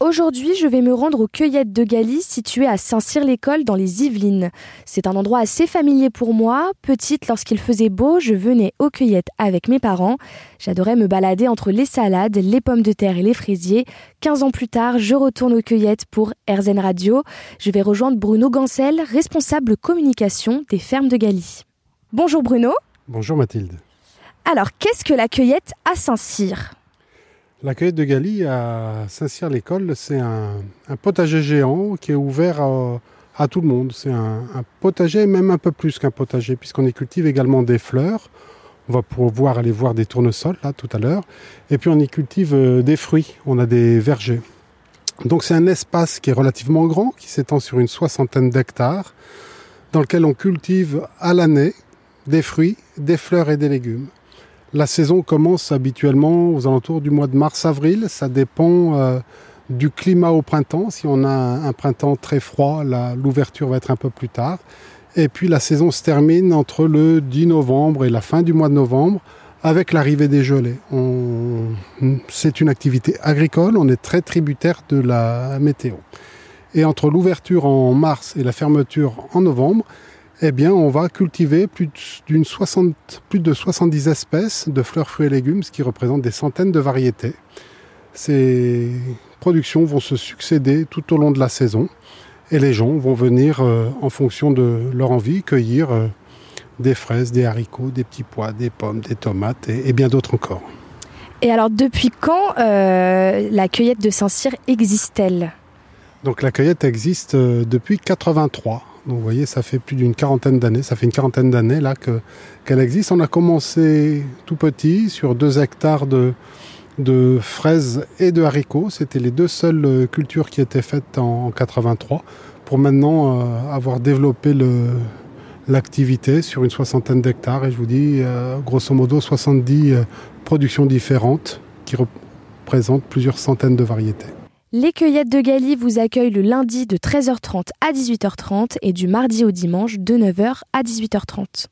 Aujourd'hui, je vais me rendre aux cueillettes de Galie situées à Saint-Cyr-l'École dans les Yvelines. C'est un endroit assez familier pour moi. Petite, lorsqu'il faisait beau, je venais aux cueillettes avec mes parents. J'adorais me balader entre les salades, les pommes de terre et les fraisiers. 15 ans plus tard, je retourne aux cueillettes pour RZN Radio. Je vais rejoindre Bruno Gancel, responsable communication des fermes de Galie. Bonjour Bruno. Bonjour Mathilde. Alors, qu'est-ce que la cueillette à Saint-Cyr? La cueillette de Galie à Saint-Cyr-l'École, c'est un, potager géant qui est ouvert à, tout le monde. C'est un, potager, même un peu plus qu'un potager, puisqu'on y cultive également des fleurs. On va pouvoir aller voir des tournesols là tout à l'heure. Et puis on y cultive euh, des fruits. On a des vergers. Donc c'est un espace qui est relativement grand, qui s'étend sur une soixantaine d'hectares, dans lequel on cultive à l'année des fruits, des fleurs et des légumes. La saison commence habituellement aux alentours du mois de mars-avril. Ça dépend euh, du climat au printemps. Si on a un, printemps très froid, l'ouverture va être un peu plus tard. Et puis la saison se termine entre le 10 novembre et la fin du mois de novembre avec l'arrivée des gelées. C'est une activité agricole, on est très tributaire de la météo. Et entre l'ouverture en mars et la fermeture en novembre, eh bien, on va cultiver plus, d'une plus de 70 espèces de fleurs, fruits et légumes, ce qui représente des centaines de variétés. Ces productions vont se succéder tout au long de la saison et les gens vont venir, euh, en fonction de leur envie, cueillir euh, des fraises, des haricots, des petits pois, des pommes, des tomates et, bien d'autres encore. Et alors, depuis quand euh, la cueillette de Saint-Cyr existe-t-elle? Donc, la cueillette existe depuis 83. Donc vous voyez, ça fait plus d'une quarantaine d'années, ça fait une quarantaine d'années là qu'elle existe. On a commencé tout petit sur deux hectares de, de fraises et de haricots. C'était les deux seules euh, cultures qui étaient faites en, 83 pour maintenant euh, avoir développé l'activité sur une soixantaine d'hectares. Et je vous dis, euh, grosso modo, 70 productions différentes qui représentent plusieurs centaines de variétés. Les cueillettes de Galie vous accueillent le lundi de 13h30 à 18h30 et du mardi au dimanche de 9h à 18h30.